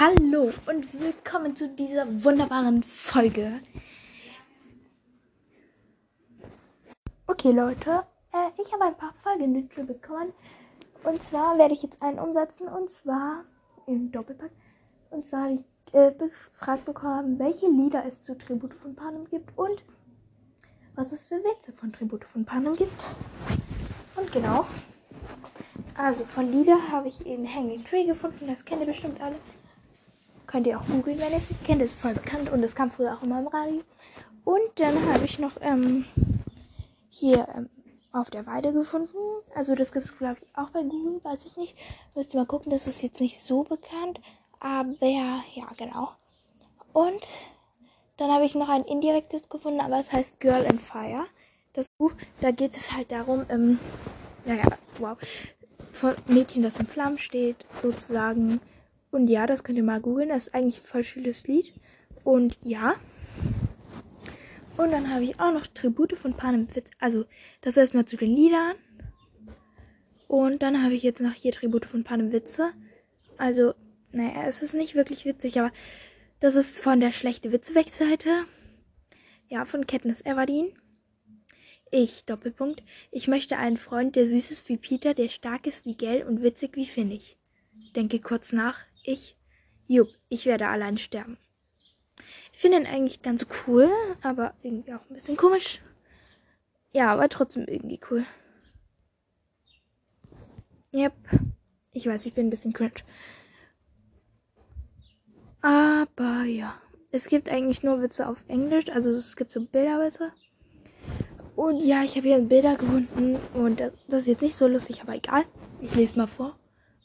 Hallo und willkommen zu dieser wunderbaren Folge. Okay, Leute, äh, ich habe ein paar Folgenwünsche bekommen. Und zwar werde ich jetzt einen umsetzen und zwar im Doppelpack. Und zwar habe ich äh, gefragt bekommen, welche Lieder es zu Tribute von Panem gibt und was es für Witze von Tribute von Panem gibt. Und genau. Also von Lieder habe ich eben Hanging Tree gefunden, das kennt ihr bestimmt alle. Könnt ihr auch googeln, wenn ihr es nicht kennt. Das ist voll bekannt und das kam früher auch immer im Radio. Und dann habe ich noch ähm, hier ähm, auf der Weide gefunden. Also das gibt es, glaube ich, auch bei Google, weiß ich nicht. Müsst ihr mal gucken, das ist jetzt nicht so bekannt. Aber ja, genau. Und dann habe ich noch ein indirektes gefunden, aber es heißt Girl in Fire. Das Buch, da geht es halt darum, ähm, naja, wow, von Mädchen, das in Flammen steht, sozusagen und ja, das könnt ihr mal googeln. Das ist eigentlich ein voll schönes Lied. Und ja. Und dann habe ich auch noch Tribute von Panem Witz. Also, das erstmal zu den Liedern. Und dann habe ich jetzt noch hier Tribute von Panem Witze. Also, naja, es ist nicht wirklich witzig, aber das ist von der schlechte Witze-Wegseite. Ja, von Katniss Everdeen. Ich, Doppelpunkt. Ich möchte einen Freund, der süß ist wie Peter, der stark ist wie Gell und witzig wie Finnig. Denke kurz nach. Ich, jupp, ich werde allein sterben. Ich finde ihn eigentlich ganz cool, aber irgendwie auch ein bisschen komisch. Ja, aber trotzdem irgendwie cool. Yep. Ich weiß, ich bin ein bisschen cringe. Aber ja. Es gibt eigentlich nur Witze auf Englisch. Also es gibt so Bilderwitze. Und ja, ich habe hier Bilder gefunden. Und das, das, ist jetzt nicht so lustig, aber egal. Ich lese mal vor.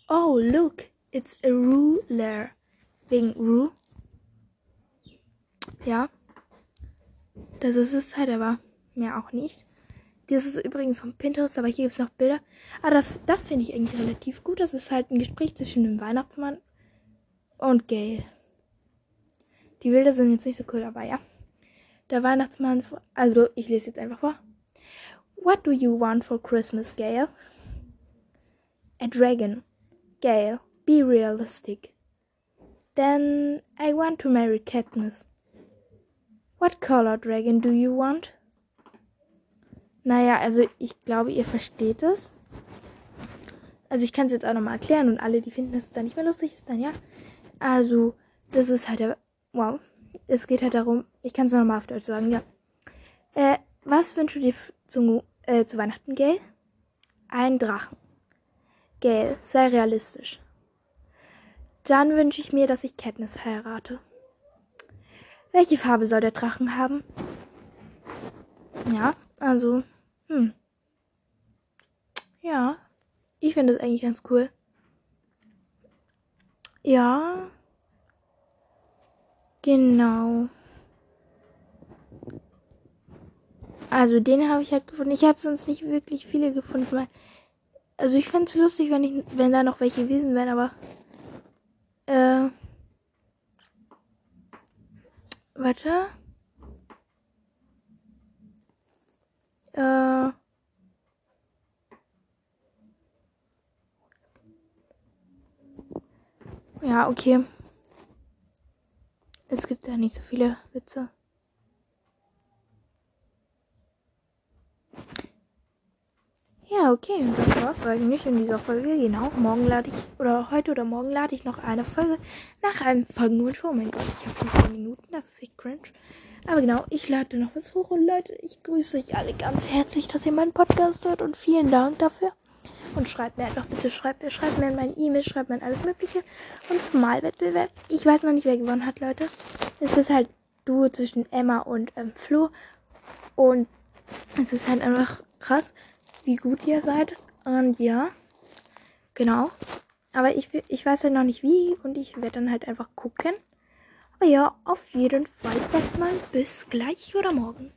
Oh, look. It's a ruler. Wegen Ru. Ja. Das ist es halt aber mehr auch nicht. Das ist übrigens von Pinterest, aber hier gibt es noch Bilder. Ah, das, das finde ich eigentlich relativ gut. Das ist halt ein Gespräch zwischen dem Weihnachtsmann und Gail. Die Bilder sind jetzt nicht so cool, aber ja. Der Weihnachtsmann, also ich lese jetzt einfach vor. What do you want for Christmas, Gail? A dragon. Gail. Be realistic. Then I want to marry Katniss. What color dragon do you want? Naja, also ich glaube, ihr versteht es. Also ich kann es jetzt auch nochmal erklären und alle, die finden, dass es dann nicht mehr lustig ist, dann ja. Also, das ist halt der. Wow. Es geht halt darum, ich kann es nochmal auf Deutsch sagen, ja. Äh, was wünschst du dir zu, äh, zu Weihnachten, Gail? Ein Drachen. Gail, sei realistisch. Dann wünsche ich mir, dass ich Katniss heirate. Welche Farbe soll der Drachen haben? Ja, also, hm. Ja, ich finde das eigentlich ganz cool. Ja. Genau. Also den habe ich halt gefunden. Ich habe sonst nicht wirklich viele gefunden. Weil, also ich fände es lustig, wenn ich, wenn da noch welche gewesen wären, aber äh. Warte. Äh. Ja, okay. Es gibt ja nicht so viele Witze. Ja, okay, und das war's eigentlich in dieser Folge. Genau, morgen lade ich, oder heute oder morgen lade ich noch eine Folge nach einem Folgenwunsch. Oh mein Gott, ich habe 15 Minuten, das ist echt cringe. Aber genau, ich lade noch was hoch und Leute, ich grüße euch alle ganz herzlich, dass ihr meinen Podcast hört und vielen Dank dafür. Und schreibt mir einfach bitte, schreibt mir, schreibt mir in mein E-Mail, schreibt mir in alles Mögliche. Und zum Malwettbewerb, ich weiß noch nicht, wer gewonnen hat, Leute. Es ist halt Duo zwischen Emma und ähm, Flo. Und es ist halt einfach krass wie gut ihr seid. Und ja, genau. Aber ich, ich weiß ja noch nicht wie und ich werde dann halt einfach gucken. Aber ja, auf jeden Fall erstmal bis gleich oder morgen.